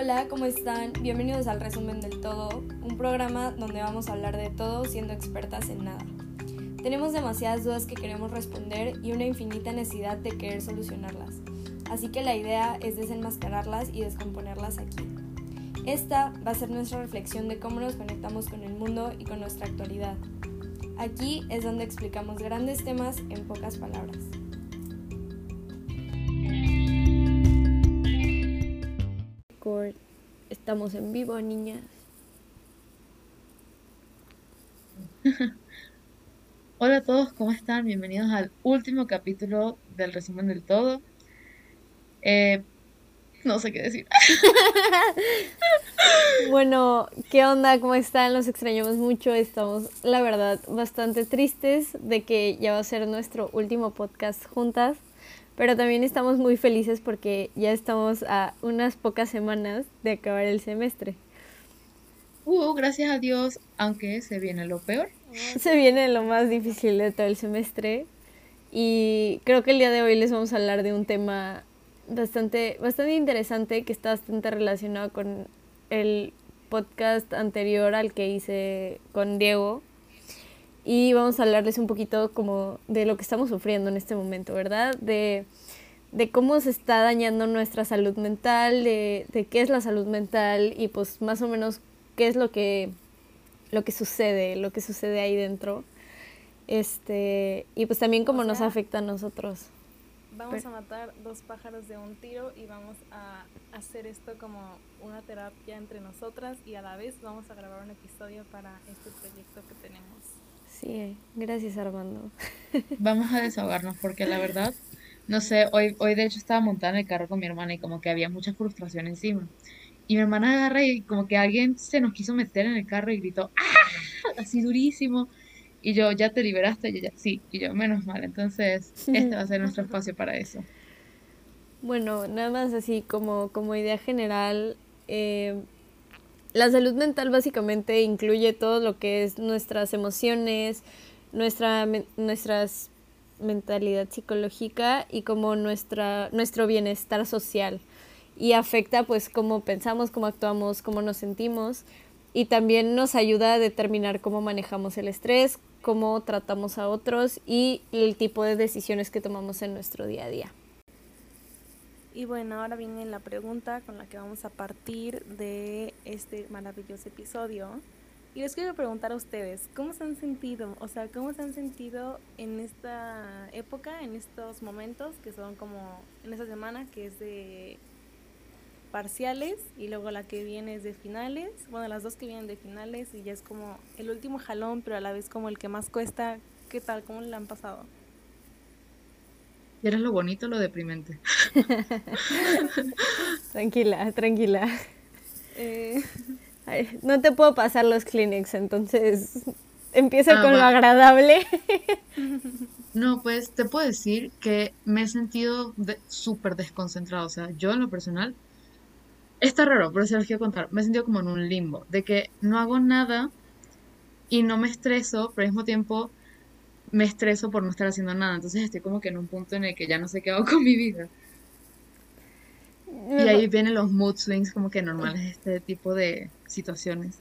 Hola, ¿cómo están? Bienvenidos al Resumen del Todo, un programa donde vamos a hablar de todo siendo expertas en nada. Tenemos demasiadas dudas que queremos responder y una infinita necesidad de querer solucionarlas, así que la idea es desenmascararlas y descomponerlas aquí. Esta va a ser nuestra reflexión de cómo nos conectamos con el mundo y con nuestra actualidad. Aquí es donde explicamos grandes temas en pocas palabras. Estamos en vivo, niñas. Hola a todos, ¿cómo están? Bienvenidos al último capítulo del resumen del todo. Eh, no sé qué decir. bueno, ¿qué onda? ¿Cómo están? Los extrañamos mucho. Estamos, la verdad, bastante tristes de que ya va a ser nuestro último podcast juntas pero también estamos muy felices porque ya estamos a unas pocas semanas de acabar el semestre. Uh, gracias a Dios, aunque se viene lo peor. Se viene lo más difícil de todo el semestre y creo que el día de hoy les vamos a hablar de un tema bastante, bastante interesante que está bastante relacionado con el podcast anterior al que hice con Diego y vamos a hablarles un poquito como de lo que estamos sufriendo en este momento, ¿verdad? De, cómo se está dañando nuestra salud mental, de, qué es la salud mental y pues más o menos qué es lo que, lo que sucede, lo que sucede ahí dentro. Este, y pues también cómo nos afecta a nosotros. Vamos a matar dos pájaros de un tiro y vamos a hacer esto como una terapia entre nosotras y a la vez vamos a grabar un episodio para este proyecto que tenemos. Sí, gracias Armando. Vamos a desahogarnos porque la verdad, no sé, hoy, hoy de hecho estaba montada en el carro con mi hermana y como que había mucha frustración encima. Y mi hermana agarra y como que alguien se nos quiso meter en el carro y gritó, ¡ah! Así durísimo. Y yo, ¿ya te liberaste? Y ella, sí. Y yo, menos mal. Entonces, este va a ser nuestro espacio para eso. Bueno, nada más así como, como idea general, eh, la salud mental básicamente incluye todo lo que es nuestras emociones, nuestra nuestras mentalidad psicológica y como nuestra nuestro bienestar social y afecta pues cómo pensamos, cómo actuamos, cómo nos sentimos y también nos ayuda a determinar cómo manejamos el estrés, cómo tratamos a otros y el tipo de decisiones que tomamos en nuestro día a día. Y bueno, ahora viene la pregunta con la que vamos a partir de este maravilloso episodio. Y les quiero preguntar a ustedes, ¿cómo se han sentido? O sea, ¿cómo se han sentido en esta época, en estos momentos, que son como en esta semana, que es de parciales, y luego la que viene es de finales? Bueno, las dos que vienen de finales, y ya es como el último jalón, pero a la vez como el que más cuesta. ¿Qué tal? ¿Cómo le han pasado? Y era lo bonito, lo deprimente. tranquila, tranquila. Eh, no te puedo pasar los Kleenex, entonces empieza ah, con lo agradable. no, pues te puedo decir que me he sentido súper desconcentrado. O sea, yo en lo personal, está raro, pero se los quiero contar. Me he sentido como en un limbo, de que no hago nada y no me estreso, pero al mismo tiempo me estreso por no estar haciendo nada. Entonces estoy como que en un punto en el que ya no sé qué hago con mi vida. Y ahí vienen los mood swings como que normales este tipo de situaciones.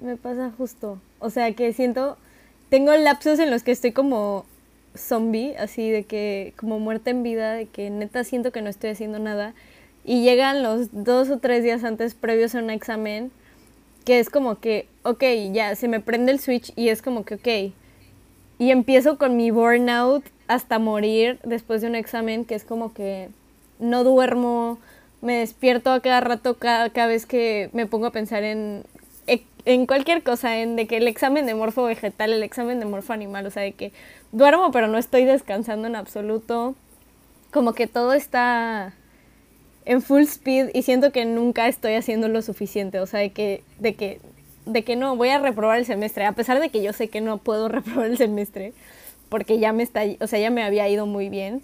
Me pasa justo. O sea que siento, tengo lapsos en los que estoy como zombie, así de que como muerta en vida, de que neta siento que no estoy haciendo nada. Y llegan los dos o tres días antes previos a un examen, que es como que, ok, ya se me prende el switch y es como que, ok, y empiezo con mi burnout hasta morir después de un examen que es como que no duermo, me despierto a cada rato, cada, vez que me pongo a pensar en, en cualquier cosa, en de que el examen de morfo vegetal, el examen de morfo animal, o sea, de que duermo pero no estoy descansando en absoluto, como que todo está en full speed y siento que nunca estoy haciendo lo suficiente, o sea, de que, de que de que no, voy a reprobar el semestre, a pesar de que yo sé que no puedo reprobar el semestre, porque ya me está, o sea, ya me había ido muy bien.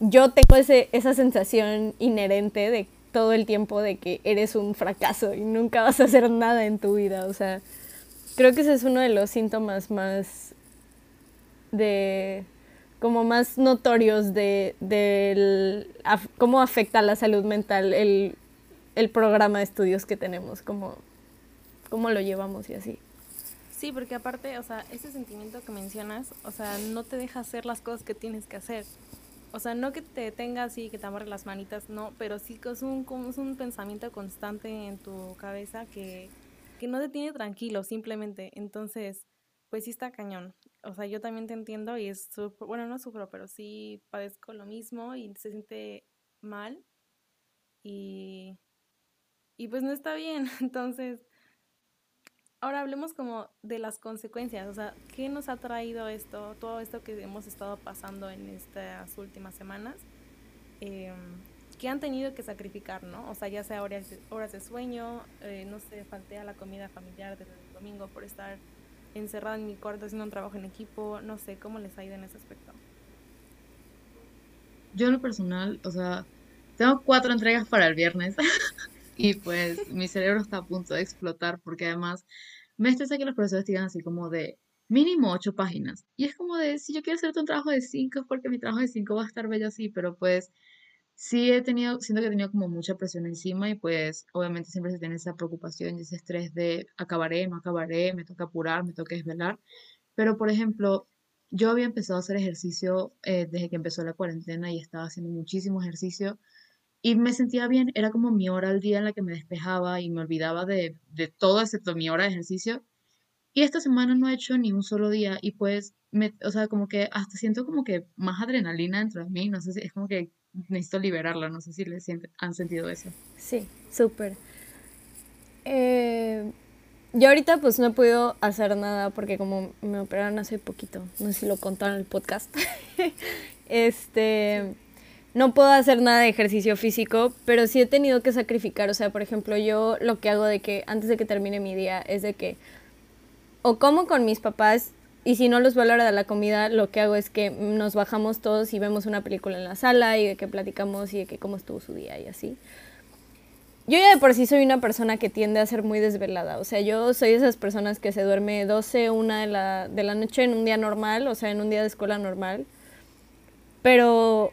Yo tengo ese, esa sensación inherente de todo el tiempo de que eres un fracaso y nunca vas a hacer nada en tu vida, o sea, creo que ese es uno de los síntomas más de como más notorios de, cómo afecta la salud mental el el programa de estudios que tenemos, cómo, cómo lo llevamos y así. Sí, porque aparte, o sea, ese sentimiento que mencionas, o sea, no te deja hacer las cosas que tienes que hacer. O sea, no que te detengas y que te amarre las manitas, no, pero sí que es un, como es un pensamiento constante en tu cabeza que, que no te tiene tranquilo, simplemente. Entonces, pues sí está cañón. O sea, yo también te entiendo y es, bueno, no sufro, pero sí padezco lo mismo y se siente mal y, y pues no está bien. Entonces, ahora hablemos como de las consecuencias, o sea, ¿qué nos ha traído esto, todo esto que hemos estado pasando en estas últimas semanas? Eh, ¿Qué han tenido que sacrificar, no? O sea, ya sea horas de, sueño, eh, no sé, falté a la comida familiar del domingo por estar encerrada en mi cuarto haciendo un trabajo en equipo, no sé, ¿cómo les ha ido en ese aspecto? Yo en lo personal, o sea, tengo cuatro entregas para el viernes y pues mi cerebro está a punto de explotar porque además me estresa que los profesores digan así como de mínimo ocho páginas. Y es como de, si yo quiero hacerte un trabajo de cinco, porque mi trabajo de cinco va a estar bello así, pero pues sí he tenido, siento que he tenido como mucha presión encima y pues obviamente siempre se tiene esa preocupación y ese estrés de acabaré, no acabaré, me toca apurar, me toca desvelar. Pero por ejemplo, yo había empezado a hacer ejercicio eh, desde que empezó la cuarentena y estaba haciendo muchísimo ejercicio y me sentía bien, era como mi hora al día en la que me despejaba y me olvidaba de, de todo excepto mi hora de ejercicio. Y esta semana no he hecho ni un solo día y pues, me, o sea, como que hasta siento como que más adrenalina dentro de mí, no sé si es como que necesito liberarla, no sé si le sienten, han sentido eso. Sí, súper. Eh, yo ahorita pues no he podido hacer nada porque como me operaron hace poquito, no sé si lo contaron en el podcast, este, no puedo hacer nada de ejercicio físico, pero sí he tenido que sacrificar, o sea, por ejemplo, yo lo que hago de que antes de que termine mi día es de que o como con mis papás y si no los veo a la hora de la comida, lo que hago es que nos bajamos todos y vemos una película en la sala y de que platicamos y de que cómo estuvo su día y así. Yo ya de por sí soy una persona que tiende a ser muy desvelada. O sea, yo soy de esas personas que se duerme 12, 1 de la, de la noche en un día normal, o sea, en un día de escuela normal. Pero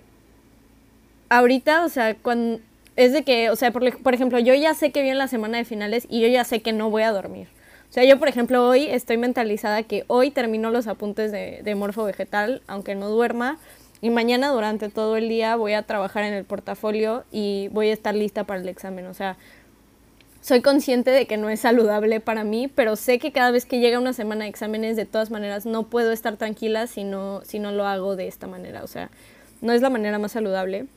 ahorita, o sea, cuando es de que, o sea, por, por ejemplo, yo ya sé que viene la semana de finales y yo ya sé que no voy a dormir. O sea, yo, por ejemplo, hoy estoy mentalizada que hoy termino los apuntes de, de morfo vegetal, aunque no duerma. Y mañana durante todo el día voy a trabajar en el portafolio y voy a estar lista para el examen. O sea, soy consciente de que no es saludable para mí, pero sé que cada vez que llega una semana de exámenes, de todas maneras, no puedo estar tranquila si no, si no lo hago de esta manera. O sea, no es la manera más saludable,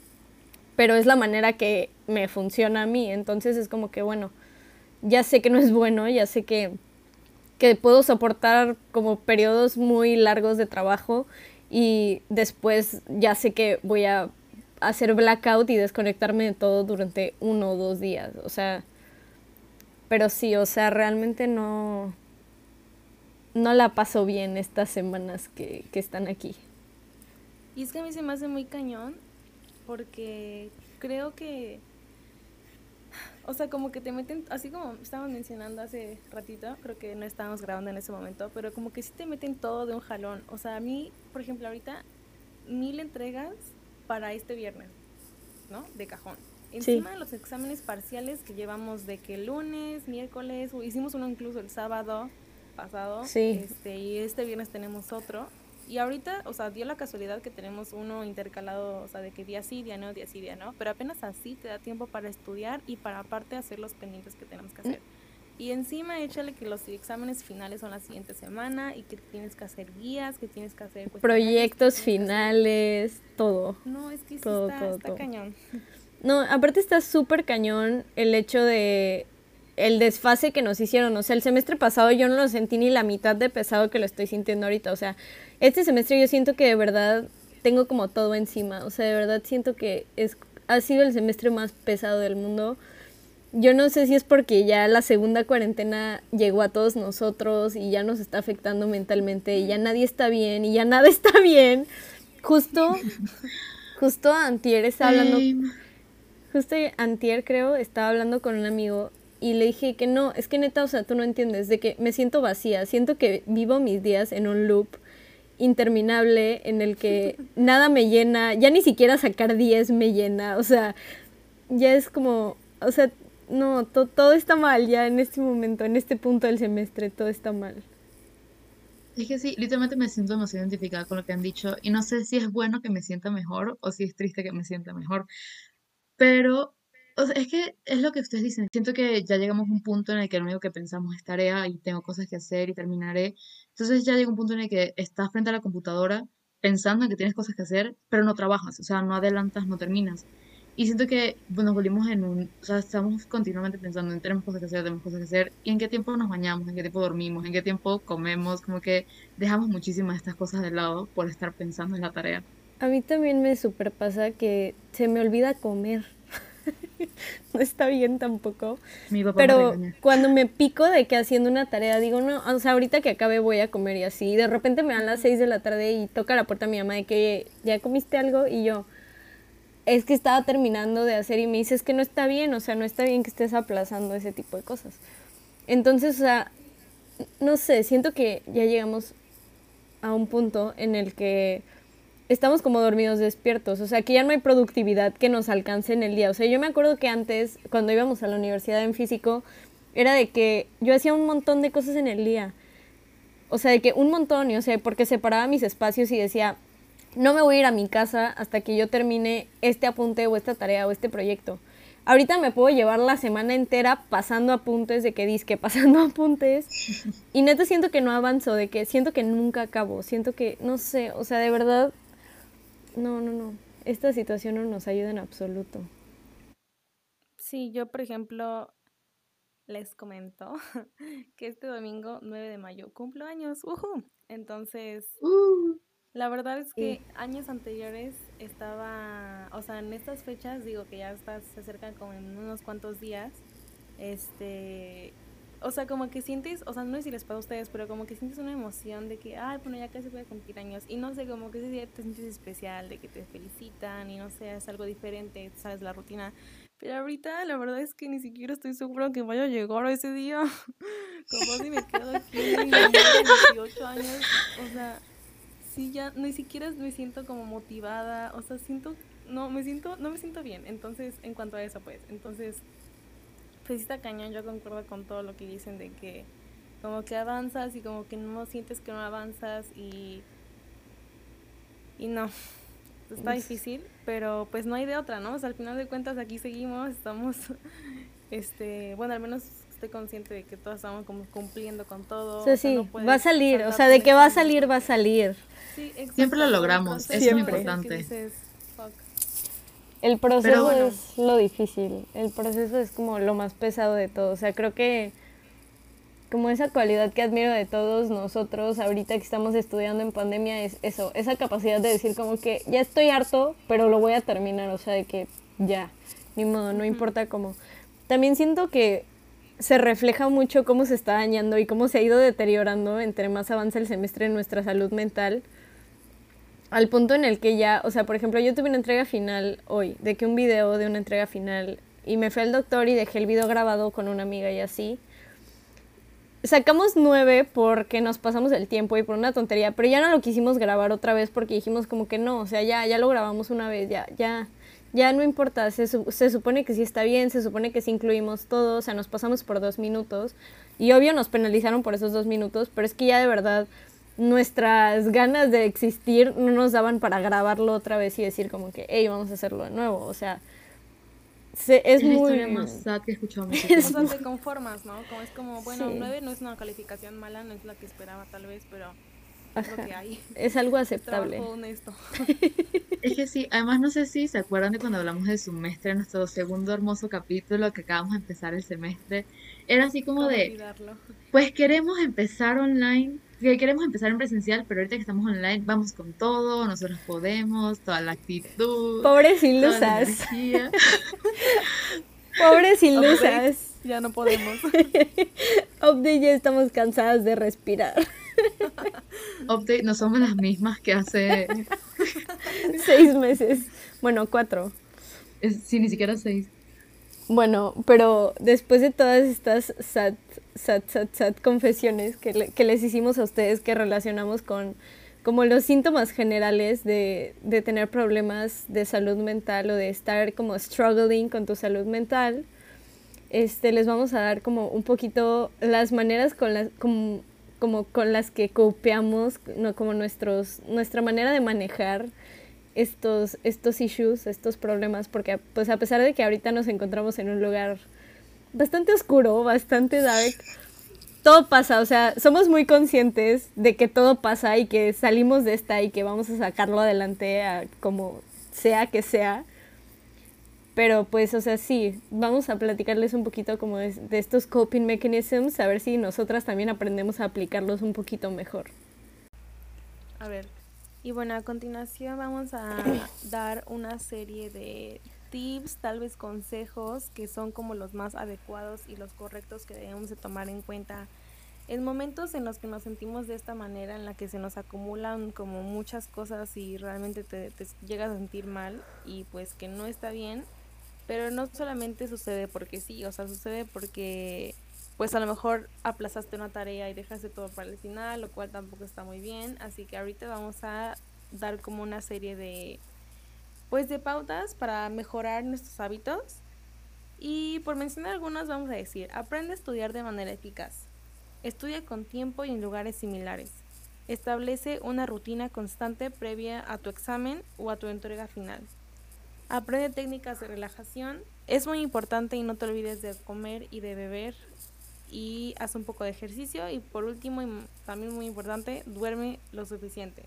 pero es la manera que me funciona a mí. Entonces es como que, bueno, ya sé que no es bueno, ya sé que que puedo soportar como periodos muy largos de trabajo y después ya sé que voy a hacer blackout y desconectarme de todo durante uno o dos días. O sea, pero sí, o sea, realmente no, no la paso bien estas semanas que, que están aquí. Y es que a mí se me hace muy cañón porque creo que o sea, como que te meten, así como estábamos mencionando hace ratito, creo que no estábamos grabando en ese momento, pero como que sí te meten todo de un jalón. O sea, a mí, por ejemplo, ahorita, mil entregas para este viernes, ¿no? De cajón. Encima de los exámenes parciales que llevamos de que lunes, miércoles, hicimos uno incluso el sábado pasado, sí. este, y este viernes tenemos otro. Y ahorita, o sea, dio la casualidad que tenemos uno intercalado, o sea, de que día sí, día no, día sí, día no, pero apenas así te da tiempo para estudiar y para aparte hacer los pendientes que tenemos que hacer. Y encima échale que los exámenes finales son la siguiente semana y que tienes que hacer guías, que tienes que hacer... Proyectos finales, todo. No, es que sí todo, está, está cañón. No, aparte está súper cañón el hecho de el desfase que nos hicieron. O sea, el semestre pasado yo no lo sentí ni la mitad de pesado que lo estoy sintiendo ahorita. O sea, este semestre yo siento que de verdad tengo como todo encima. O sea, de verdad siento que es, ha sido el semestre más pesado del mundo. Yo no sé si es porque ya la segunda cuarentena llegó a todos nosotros y ya nos está afectando mentalmente y ya nadie está bien y ya nada está bien. Justo, justo antier estaba hablando, justo antier creo, estaba hablando con un amigo y le dije que no, es que neta, o sea, tú no entiendes, de que me siento vacía, siento que vivo mis días en un loop interminable en el que nada me llena, ya ni siquiera sacar 10 me llena, o sea, ya es como, o sea, no, todo está mal ya en este momento, en este punto del semestre, todo está mal. Es que sí, literalmente me siento demasiado identificada con lo que han dicho y no sé si es bueno que me sienta mejor o si es triste que me sienta mejor. Pero o sea, es que es lo que ustedes dicen. Siento que ya llegamos a un punto en el que lo único que pensamos es tarea y tengo cosas que hacer y terminaré. Entonces ya llega un punto en el que estás frente a la computadora pensando en que tienes cosas que hacer, pero no trabajas, o sea, no adelantas, no terminas. Y siento que bueno, nos volvimos en un, o sea, estamos continuamente pensando en tenemos cosas que hacer, tenemos cosas que hacer, y en qué tiempo nos bañamos, en qué tiempo dormimos, en qué tiempo comemos, como que dejamos muchísimas estas cosas de lado por estar pensando en la tarea. A mí también me super pasa que se me olvida comer. no está bien tampoco. Mi papá Pero cuando me pico de que haciendo una tarea, digo, no, o sea, ahorita que acabe voy a comer y así. Y de repente me dan las 6 de la tarde y toca la puerta a mi mamá de que ya comiste algo y yo, es que estaba terminando de hacer y me dice, es que no está bien, o sea, no está bien que estés aplazando ese tipo de cosas. Entonces, o sea, no sé, siento que ya llegamos a un punto en el que estamos como dormidos despiertos, o sea, que ya no hay productividad que nos alcance en el día. O sea, yo me acuerdo que antes, cuando íbamos a la universidad en físico, era de que yo hacía un montón de cosas en el día. O sea, de que un montón, y, o sea, porque separaba mis espacios y decía, no me voy a ir a mi casa hasta que yo termine este apunte o esta tarea o este proyecto. Ahorita me puedo llevar la semana entera pasando apuntes de que disque, pasando apuntes. Y neta siento que no avanzo, de que siento que nunca acabo. Siento que, no sé, o sea, de verdad, no, no, no. Esta situación no nos ayuda en absoluto. Sí, yo por ejemplo les comento que este domingo 9 de mayo cumplo años. Entonces, uh. La verdad es que años anteriores estaba, o sea, en estas fechas, digo que ya está, se acercan como en unos cuantos días, este, o sea, como que sientes, o sea, no sé si les pasa a ustedes, pero como que sientes una emoción de que, ay, bueno, ya casi voy a cumplir años, y no sé, como que ese día te sientes especial, de que te felicitan, y no sé, es algo diferente, sabes, la rutina. Pero ahorita la verdad es que ni siquiera estoy segura que vaya a llegar ese día. como si me quedo aquí en 18 años, o sea sí ya ni siquiera me siento como motivada, o sea, siento, no, me siento, no me siento bien. Entonces, en cuanto a eso, pues, entonces, pues está cañón, yo concuerdo con todo lo que dicen de que como que avanzas y como que no sientes que no avanzas y, y no, está difícil, pero pues no hay de otra, ¿no? O sea, al final de cuentas aquí seguimos, estamos, este, bueno, al menos estoy consciente de que todos estamos como cumpliendo con todo. Sí, sí, va a salir, o sea, de que va a salir, va a salir. Siempre lo logramos, es muy importante. El proceso es lo difícil, el proceso es como lo más pesado de todo, o sea, creo que como esa cualidad que admiro de todos nosotros ahorita que estamos estudiando en pandemia es eso, esa capacidad de decir como que ya estoy harto, pero lo voy a terminar, o sea, de que ya, ni modo, no importa cómo. También siento que se refleja mucho cómo se está dañando y cómo se ha ido deteriorando entre más avanza el semestre en nuestra salud mental al punto en el que ya, o sea, por ejemplo, yo tuve una entrega final hoy, de que un video de una entrega final, y me fui al doctor y dejé el video grabado con una amiga y así. Sacamos nueve porque nos pasamos el tiempo y por una tontería, pero ya no lo quisimos grabar otra vez porque dijimos como que no, o sea, ya, ya lo grabamos una vez, ya, ya, ya no importa, se, se supone que sí está bien, se supone que sí incluimos todo, o sea, nos pasamos por dos minutos y obvio nos penalizaron por esos dos minutos, pero es que ya de verdad nuestras ganas de existir no nos daban para grabarlo otra vez y decir como que, hey, vamos a hacerlo de nuevo. O sea, es, muy... más que escuchamos. Es o te conformas, ¿no? Como es como, bueno, 9 no es una calificación mala, no es la que esperaba tal vez, pero es lo que hay. Es algo aceptable. honesto. Es que sí, además no sé si se acuerdan de cuando hablamos de semestre, nuestro segundo hermoso capítulo que acabamos de empezar el semestre. Era así como de, pues queremos empezar online que queremos empezar en presencial, pero ahorita que estamos online, vamos con todo, nosotros podemos, toda la actitud. Pobres ilusas. Pobres ilusas. ya no podemos. Update, ya estamos cansadas de respirar. Update, no somos las mismas que hace seis meses. Bueno, cuatro. sí, ni siquiera seis. Bueno, pero después de todas estas sad, sad, sad, sad confesiones que, que les hicimos a ustedes que relacionamos con como los síntomas generales de, de, tener problemas de salud mental o de estar como struggling con tu salud mental, este, les vamos a dar como un poquito las maneras con las, como, como con las que copiamos, no, como nuestros, nuestra manera de manejar estos, estos issues, estos problemas, porque pues a pesar de que ahorita nos encontramos en un lugar bastante oscuro, bastante dark, todo pasa, o sea, somos muy conscientes de que todo pasa y que salimos de esta y que vamos a sacarlo adelante a como sea que sea. Pero pues, o sea, sí, vamos a platicarles un poquito como de, de, estos coping mechanisms, a ver si nosotras también aprendemos a aplicarlos un poquito mejor. A ver, y bueno, a continuación vamos a dar una serie de tips, tal vez consejos que son como los más adecuados y los correctos que debemos de tomar en cuenta en momentos en los que nos sentimos de esta manera, en la que se nos acumulan como muchas cosas y realmente te, te llegas a sentir mal y pues que no está bien, pero no solamente sucede porque sí, o sea, sucede porque pues a lo mejor aplazaste una tarea y dejaste todo para el final, lo cual tampoco está muy bien, así que ahorita vamos a dar como una serie de pues de pautas para mejorar nuestros hábitos. Y por mencionar algunos vamos a decir, aprende a estudiar de manera eficaz. Estudia con tiempo y en lugares similares. Establece una rutina constante previa a tu examen o a tu entrega final. Aprende técnicas de relajación. Es muy importante y no te olvides de comer y de beber. Y haz un poco de ejercicio. Y por último, y también muy importante, duerme lo suficiente.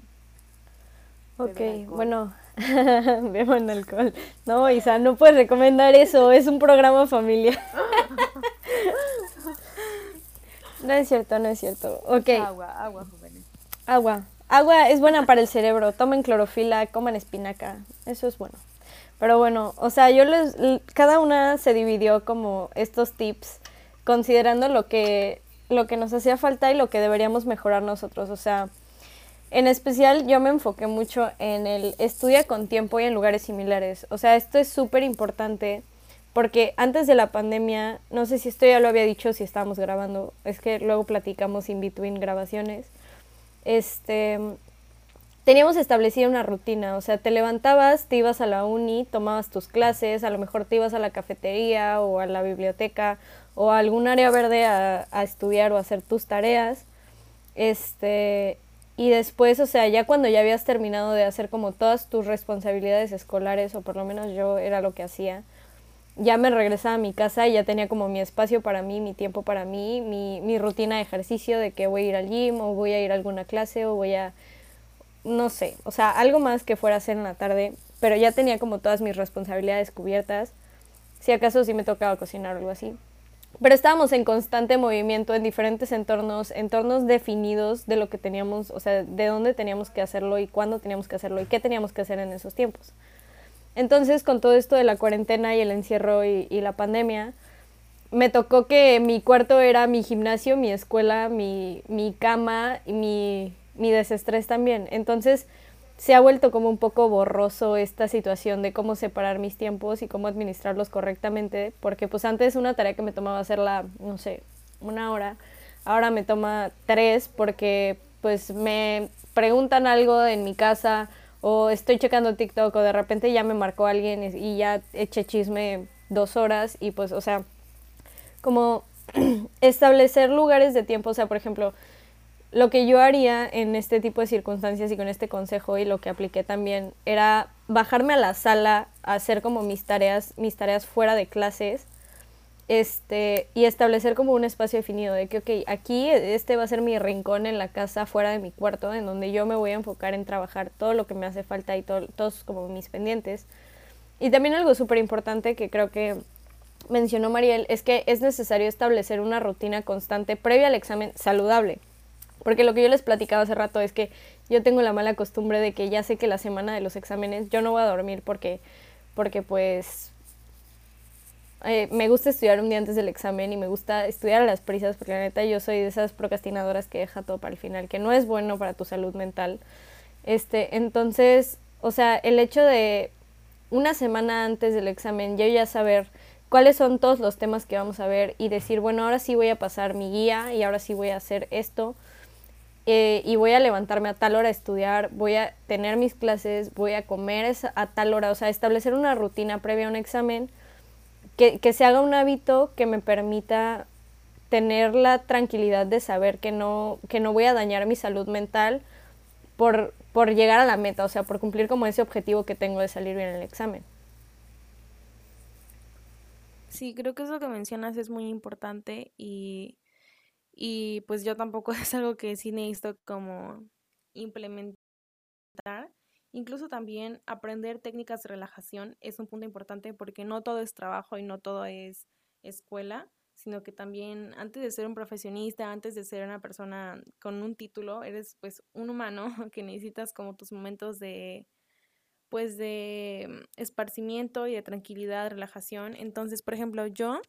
Ok, bueno, beben alcohol. No, Isa, no puedes recomendar eso, es un programa familiar. no es cierto, no es cierto. Ok. Agua, agua, jóvenes. Agua. Agua es buena para el cerebro. Tomen clorofila, coman espinaca. Eso es bueno. Pero bueno, o sea, yo les. Cada una se dividió como estos tips, considerando lo que, lo que nos hacía falta y lo que deberíamos mejorar nosotros. O sea, en especial yo me enfoqué mucho en el estudia con tiempo y en lugares similares. O sea, esto es súper importante porque antes de la pandemia, no sé si esto ya lo había dicho si estábamos grabando, es que luego platicamos in between grabaciones. Este teníamos establecida una rutina, o sea, te levantabas, te ibas a la uni, tomabas tus clases, a lo mejor te ibas a la cafetería o a la biblioteca o a algún área verde a, estudiar o a hacer tus tareas. Este, y después, o sea, ya cuando ya habías terminado de hacer como todas tus responsabilidades escolares, o por lo menos yo era lo que hacía, ya me regresaba a mi casa y ya tenía como mi espacio para mí, mi tiempo para mí, mi, mi rutina de ejercicio de que voy a ir al gym o voy a ir a alguna clase o voy a no sé, o sea, algo más que fuera a hacer en la tarde, pero ya tenía como todas mis responsabilidades cubiertas. Si acaso sí me tocaba cocinar o algo así. Pero estábamos en constante movimiento en diferentes entornos, entornos definidos de lo que teníamos, o sea, de dónde teníamos que hacerlo y cuándo teníamos que hacerlo y qué teníamos que hacer en esos tiempos. Entonces, con todo esto de la cuarentena y el encierro y, y la pandemia, me tocó que mi cuarto era mi gimnasio, mi escuela, mi, mi cama mi mi desestrés también. Entonces se ha vuelto como un poco borroso esta situación de cómo separar mis tiempos y cómo administrarlos correctamente, porque pues antes una tarea que me tomaba hacerla, no sé, una hora, ahora me toma tres porque pues me preguntan algo en mi casa o estoy checando TikTok o de repente ya me marcó alguien y ya eché chisme dos horas y pues, o sea, como establecer lugares de tiempo, o sea, por ejemplo, lo que yo haría en este tipo de circunstancias y con este consejo y lo que apliqué también era bajarme a la sala a hacer como mis tareas, mis tareas fuera de clases, este, y establecer como un espacio definido de que, ok, aquí este va a ser mi rincón en la casa, fuera de mi cuarto, en donde yo me voy a enfocar en trabajar todo lo que me hace falta y todo, todos como mis pendientes. Y también algo súper importante que creo que mencionó Mariel es que es necesario establecer una rutina constante previa al examen saludable. Porque lo que yo les platicaba hace rato es que yo tengo la mala costumbre de que ya sé que la semana de los exámenes yo no voy a dormir porque, porque pues eh, me gusta estudiar un día antes del examen y me gusta estudiar a las prisas porque la neta yo soy de esas procrastinadoras que deja todo para el final, que no es bueno para tu salud mental. Este, entonces, o sea, el hecho de una semana antes del examen yo ya saber cuáles son todos los temas que vamos a ver y decir, bueno, ahora sí voy a pasar mi guía y ahora sí voy a hacer esto eh, y voy a levantarme a tal hora a estudiar, voy a tener mis clases, voy a comer a tal hora, o sea, establecer una rutina previa a un examen que, que se haga un hábito que me permita tener la tranquilidad de saber que no, que no voy a dañar mi salud mental por, por llegar a la meta, o sea, por cumplir como ese objetivo que tengo de salir bien en el examen. Sí, creo que eso que mencionas es muy importante y, y pues yo tampoco es algo que sí necesito como implementar. Incluso también aprender técnicas de relajación es un punto importante porque no todo es trabajo y no todo es escuela sino que también antes de ser un profesionista, antes de ser una persona con un título, eres pues un humano que necesitas como tus momentos de pues de mm, esparcimiento y de tranquilidad, relajación. Entonces, por ejemplo, yo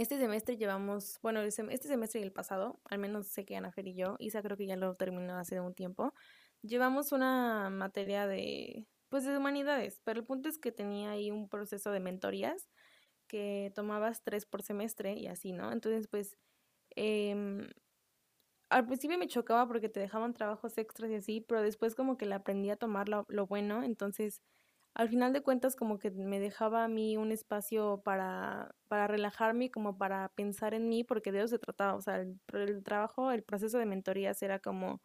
este semestre llevamos, bueno, este semestre y el pasado, al menos sé que Ana Fer y yo, Isa creo que ya lo terminó hace un tiempo, llevamos una materia de, pues de humanidades, pero el punto es que tenía ahí un proceso de mentorías que tomabas tres por semestre y así, ¿no? Entonces, pues, em, al principio me chocaba porque te dejaban trabajos extras y así, pero después como que le aprendí a tomar lo bueno, entonces, al final de cuentas como que me dejaba a mí un espacio para, para relajarme como para pensar en mí, porque de eso se trataba, o sea, el, el trabajo, el proceso de mentorías era como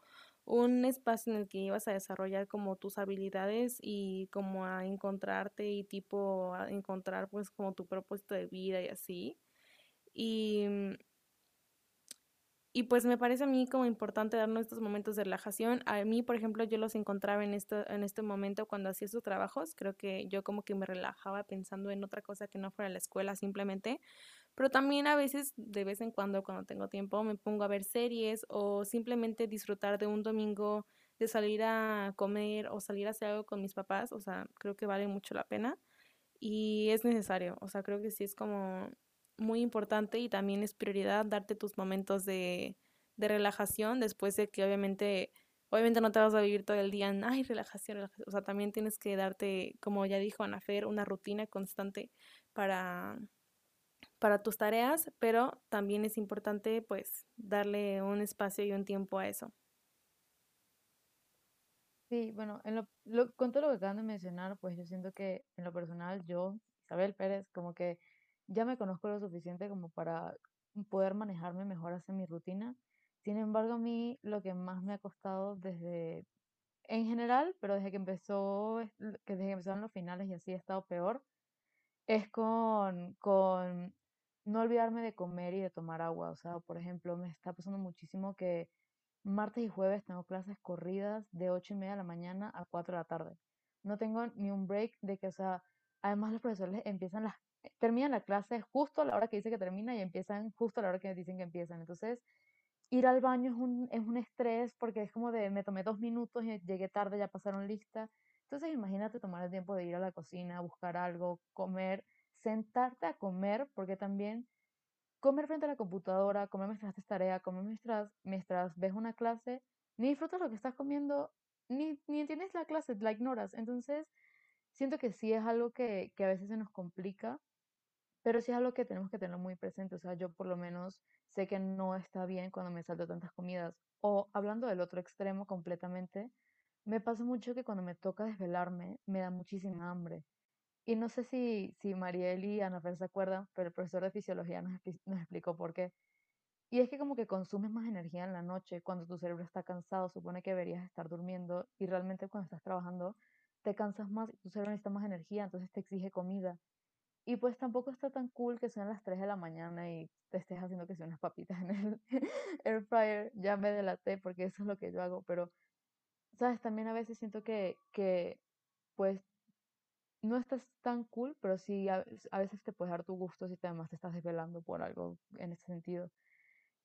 un espacio en el que ibas a desarrollar como tus habilidades y como a encontrarte y tipo a encontrar pues como tu propósito de vida y así. Y, y pues me parece a mí como importante darnos estos momentos de relajación. A mí, por ejemplo, yo los encontraba en, esto, en este momento cuando hacía esos trabajos. Creo que yo como que me relajaba pensando en otra cosa que no fuera la escuela simplemente. Pero también a veces, de vez en cuando, cuando tengo tiempo, me pongo a ver series o simplemente disfrutar de un domingo de salir a comer o salir a hacer algo con mis papás. O sea, creo que vale mucho la pena y es necesario. O sea, creo que sí es como muy importante y también es prioridad darte tus momentos de, de relajación después de que obviamente obviamente no te vas a vivir todo el día en, ay, relajación, relajación. O sea, también tienes que darte, como ya dijo Anafer, una rutina constante para, para tus tareas, pero también es importante pues darle un espacio y un tiempo a eso. Sí, bueno, en lo, con todo lo que acaban de mencionar, pues yo siento que en lo personal, yo, Isabel Pérez, como que ya me conozco lo suficiente como para poder manejarme mejor hacia mi rutina. Sin embargo, a mí lo que más me ha costado desde, en general, pero desde que empezó, desde que empezaron los finales y así he estado peor, es con, con no olvidarme de comer y de tomar agua. O sea, por ejemplo, me está pasando muchísimo que martes y jueves tengo clases corridas de 8 y media de la mañana a 4 de la tarde. No tengo ni un break de que, o sea, además los profesores empiezan las, terminan la clase justo a la hora que dice que termina y empiezan justo a la hora que dicen que empiezan. Entonces, ir al baño es un, es un estrés porque es como de, me tomé dos minutos y llegué tarde, ya pasaron lista. Entonces, imagínate tomar el tiempo de ir a la cocina, buscar algo, comer sentarte a comer, porque también comer frente a la computadora, comer mientras haces tarea, comer mientras, mientras ves una clase, ni disfrutas lo que estás comiendo, ni, ni entiendes la clase, la ignoras. Entonces, siento que sí es algo que, que a veces se nos complica, pero sí es algo que tenemos que tener muy presente. O sea, yo por lo menos sé que no está bien cuando me salto tantas comidas. O hablando del otro extremo completamente, me pasa mucho que cuando me toca desvelarme, me da muchísima hambre. Y no sé si, si Mariel y Ana Fer se acuerdan, pero el profesor de fisiología nos, nos explicó por qué. Y es que como que consumes más energía en la noche cuando tu cerebro está cansado, supone que deberías estar durmiendo y realmente cuando estás trabajando te cansas más tu cerebro necesita más energía, entonces te exige comida. Y pues tampoco está tan cool que sean las 3 de la mañana y te estés haciendo que sean unas papitas en el air fryer. Ya me delaté porque eso es lo que yo hago, pero, ¿sabes? También a veces siento que, que pues no estás tan cool, pero sí a, veces te puedes dar tu gusto si además te estás desvelando por algo en ese sentido.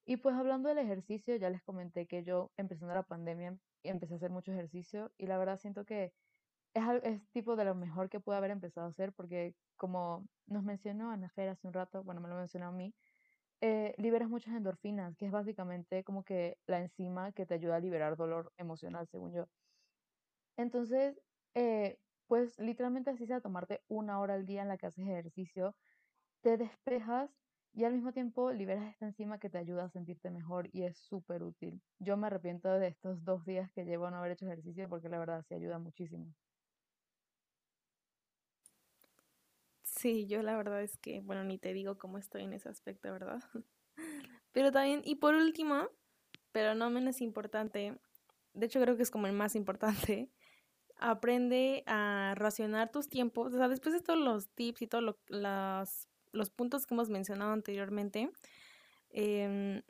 Y pues hablando del ejercicio, ya les comenté que yo empezando la pandemia empecé a hacer mucho ejercicio y la verdad siento que es, es tipo de lo mejor que pude haber empezado a hacer porque como nos mencionó Ana Fer hace un rato, bueno, me lo mencionó a mí, eh, liberas muchas endorfinas, que es básicamente como que la enzima que te ayuda a liberar dolor emocional, según yo. Entonces, eh, pues literalmente así sea tomarte una hora al día en la que haces ejercicio, te despejas y al mismo tiempo liberas esta enzima que te ayuda a sentirte mejor y es súper útil. Yo me arrepiento de estos dos días que llevo a no haber hecho ejercicio porque la verdad sí ayuda muchísimo. Sí, yo la verdad es que, bueno, ni te digo cómo estoy en ese aspecto, ¿verdad? Pero también, y por último, pero no menos importante, de hecho creo que es como el más importante, aprende a racionar tus tiempos. O sea, después de todos los tips y todos los, los puntos que hemos mencionado anteriormente, em,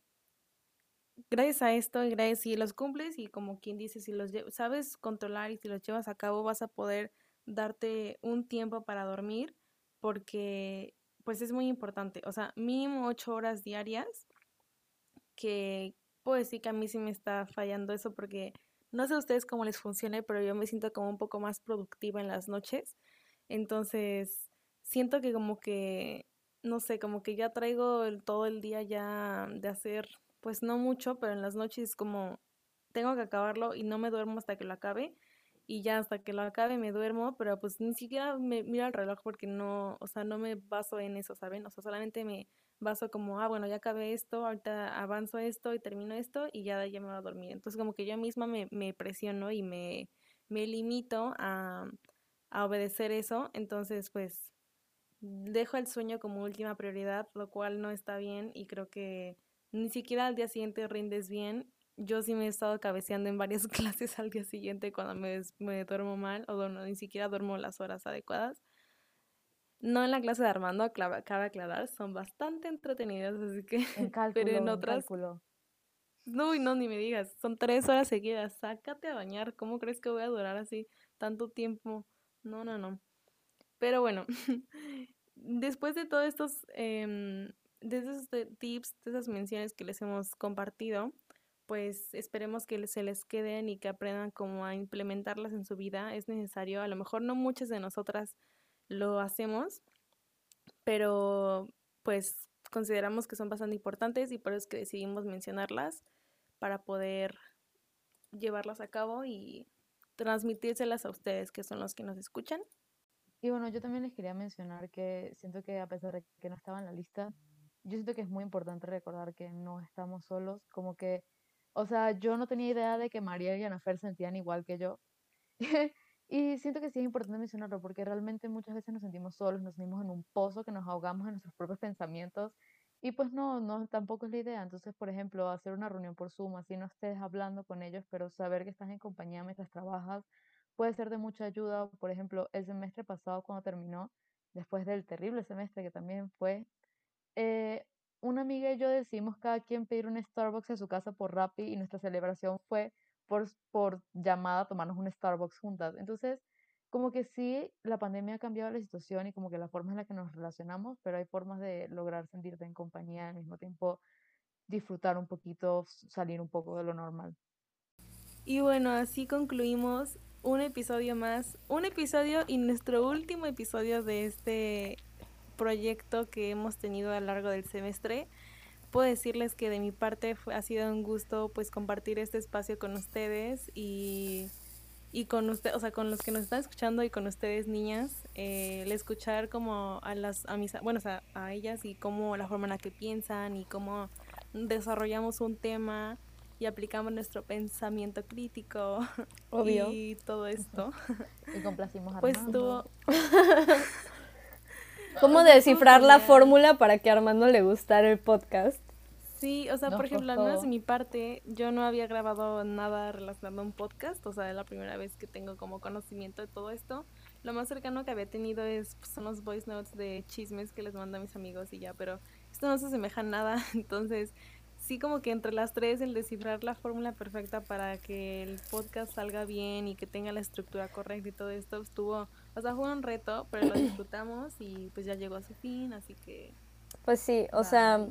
gracias a esto y gracias si los cumples y como quien dice, si los sabes controlar y si los llevas a cabo, vas a poder darte un tiempo para dormir porque pues es muy importante. O sea, mínimo ocho horas diarias que puedo decir que a mí sí me está fallando eso porque no sé a ustedes cómo les funcione, pero yo me siento como un poco más productiva en las noches. Entonces, siento que como que, no sé, como que ya traigo todo el día ya de hacer, pues no mucho, pero en las noches como tengo que acabarlo y no me duermo hasta que lo acabe. Y ya hasta que lo acabe me duermo, pero pues ni siquiera me miro el reloj porque no, o sea, no me baso en eso, ¿saben? O sea, solamente me vaso como, ah, bueno, ya acabé esto, ahorita avanzo esto y termino esto y ya ya me voy a dormir. Entonces como que yo misma me, me presiono y me, me limito a, a obedecer eso. Entonces pues dejo el sueño como última prioridad, lo cual no está bien y creo que ni siquiera al día siguiente rindes bien. Yo sí me he estado cabeceando en varias clases al día siguiente cuando me, me duermo mal o no, ni siquiera duermo las horas adecuadas. No en la clase de Armando, cabe aclarar, son bastante entretenidas, así que... En cálculo, pero en otras... cálculo. No, no, ni me digas, son tres horas seguidas, sácate a bañar, ¿cómo crees que voy a durar así tanto tiempo? No, no, no. Pero bueno, después de todos estos, eh, de esos tips, de esas menciones que les hemos compartido, pues esperemos que se les queden y que aprendan cómo a implementarlas en su vida. Es necesario, a lo mejor no muchas de nosotras lo hacemos, pero pues consideramos que son bastante importantes y por eso es que decidimos mencionarlas para poder llevarlas a cabo y transmitírselas a ustedes, que son los que nos escuchan. Y bueno, yo también les quería mencionar que siento que a pesar de que no estaba en la lista, yo siento que es muy importante recordar que no estamos solos, como que, o sea, yo no tenía idea de que María y Anafer sentían igual que yo. Y siento que sí es importante mencionarlo porque realmente muchas veces nos sentimos solos, nos sentimos en un pozo que nos ahogamos en nuestros propios pensamientos y pues no, no, tampoco es la idea. Entonces, por ejemplo, hacer una reunión por Zoom, así no estés hablando con ellos, pero saber que estás en compañía mientras trabajas puede ser de mucha ayuda. Por ejemplo, el semestre pasado cuando terminó, después del terrible semestre que también fue, eh, una amiga y yo decidimos cada quien pedir un Starbucks a su casa por Rappi y nuestra celebración fue por, por llamada tomarnos un Starbucks juntas. Entonces, como que sí, la pandemia ha cambiado la situación y como que la forma en la que nos relacionamos, pero hay formas de lograr sentirte en compañía al mismo tiempo disfrutar un poquito, salir un poco de lo normal. Y bueno, así concluimos un episodio más, un episodio y nuestro último episodio de este proyecto que hemos tenido a lo largo del semestre puedo decirles que de mi parte ha sido un gusto pues compartir este espacio con ustedes y, y con usted, o sea, con los que nos están escuchando y con ustedes niñas, eh, el escuchar como a las a mis, bueno, o sea, a ellas y cómo la forma en la que piensan y cómo desarrollamos un tema y aplicamos nuestro pensamiento crítico Obvio. y todo esto. Y complacimos a Pues tuvo ¿Cómo descifrar la fórmula para que a Armando le gustara el podcast? Sí, o sea, por ejemplo, al menos de mi parte, yo no había grabado nada relacionado a un podcast, o sea, es la primera vez que tengo como conocimiento de todo esto. Lo más cercano que había tenido es, pues, son los voice notes de chismes que les mando a mis amigos y ya, pero esto no se asemeja a nada, entonces sí como que entre las tres el descifrar la fórmula perfecta para que el podcast salga bien y que tenga la estructura correcta y todo esto estuvo, o sea, fue un reto, pero lo disfrutamos y pues ya llegó a su fin, así que... Pues sí, o sea,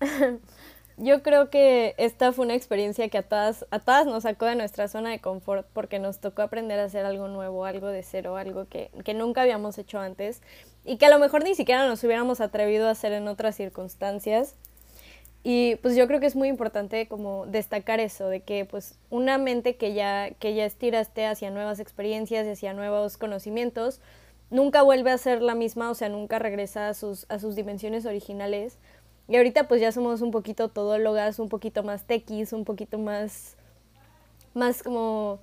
yo creo que esta fue una experiencia que a todas, a todas nos sacó de nuestra zona de confort porque nos tocó aprender a hacer algo nuevo, algo de cero, algo que, que nunca habíamos hecho antes y que a lo mejor ni siquiera nos hubiéramos atrevido a hacer en otras circunstancias. Y pues yo creo que es muy importante como destacar eso, de que pues una mente que ya, que ya estiraste hacia nuevas experiencias y hacia nuevos conocimientos, nunca vuelve a ser la misma, o sea, nunca regresa a sus, a sus dimensiones originales. Y ahorita pues ya somos un poquito todólogas, un poquito más tequis, un poquito más, más como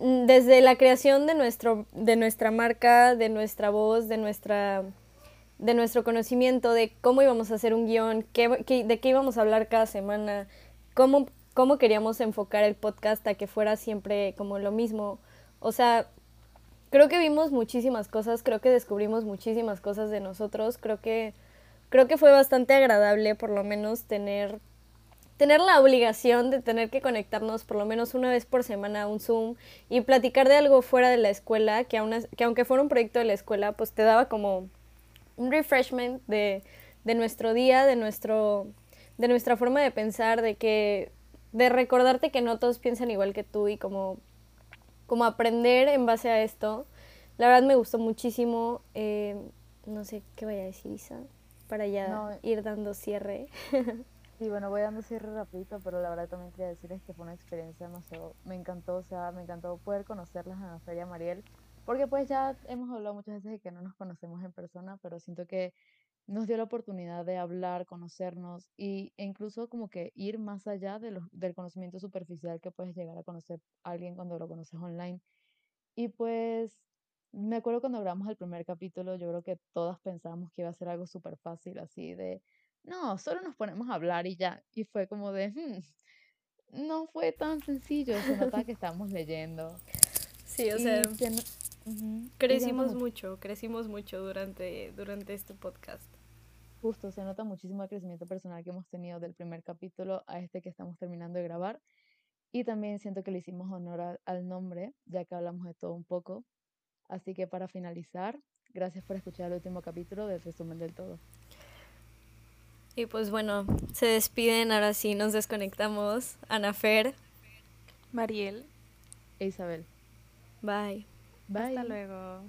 mm, desde la creación de, nuestro, de nuestra marca, de nuestra voz, de nuestra de nuestro conocimiento, de cómo íbamos a hacer un guion, qué, de qué íbamos a hablar cada semana, cómo, cómo queríamos enfocar el podcast a que fuera siempre como lo mismo. O sea, creo que vimos muchísimas cosas, creo que descubrimos muchísimas cosas de nosotros, creo que, creo que fue bastante agradable por lo menos tener tener la obligación de tener que conectarnos por lo menos una vez por semana a un Zoom y platicar de algo fuera de la escuela, que, que aunque fuera un proyecto de la escuela, pues te daba como un refreshment de, de nuestro día, de, nuestro, de nuestra forma de pensar, de que de recordarte que no todos piensan igual que tú y como, como aprender en base a esto. La verdad me gustó muchísimo. eh, no sé qué vaya a decir Isa, para ya No, ir dando cierre. Sí, bueno, voy dando cierre rapidito, pero la verdad también quería decirles que fue una experiencia demasiado, me encantó, o sea, me encantó poder conocerlas en la Feria Mariel, porque pues ya hemos hablado muchas veces de que no nos conocemos en persona, pero siento que nos dio la oportunidad de hablar, conocernos y, e incluso como que ir más allá de los, del conocimiento superficial que puedes llegar a conocer a alguien cuando lo conoces online. Y pues me acuerdo cuando grabamos el primer capítulo, yo creo que todas pensábamos que iba a ser algo súper fácil, así de, no, solo nos ponemos a hablar y ya. Y fue como de, "Hmm, no fue tan sencillo, se notaba que estábamos leyendo. Sí, o Y sea, se no- crecimos mucho- mucho, crecimos mucho durante, durante este podcast. Justo, se nota muchísimo el crecimiento personal que hemos tenido del primer capítulo a este que estamos terminando de grabar. Y también siento que le hicimos honor a- al nombre, ya que hablamos de todo un poco. Así que para finalizar, gracias por escuchar el último capítulo del resumen del todo. Y pues bueno, se despiden, ahora sí nos desconectamos. Anafer, Mariel, E Isabel. bye. Bye. hasta luego.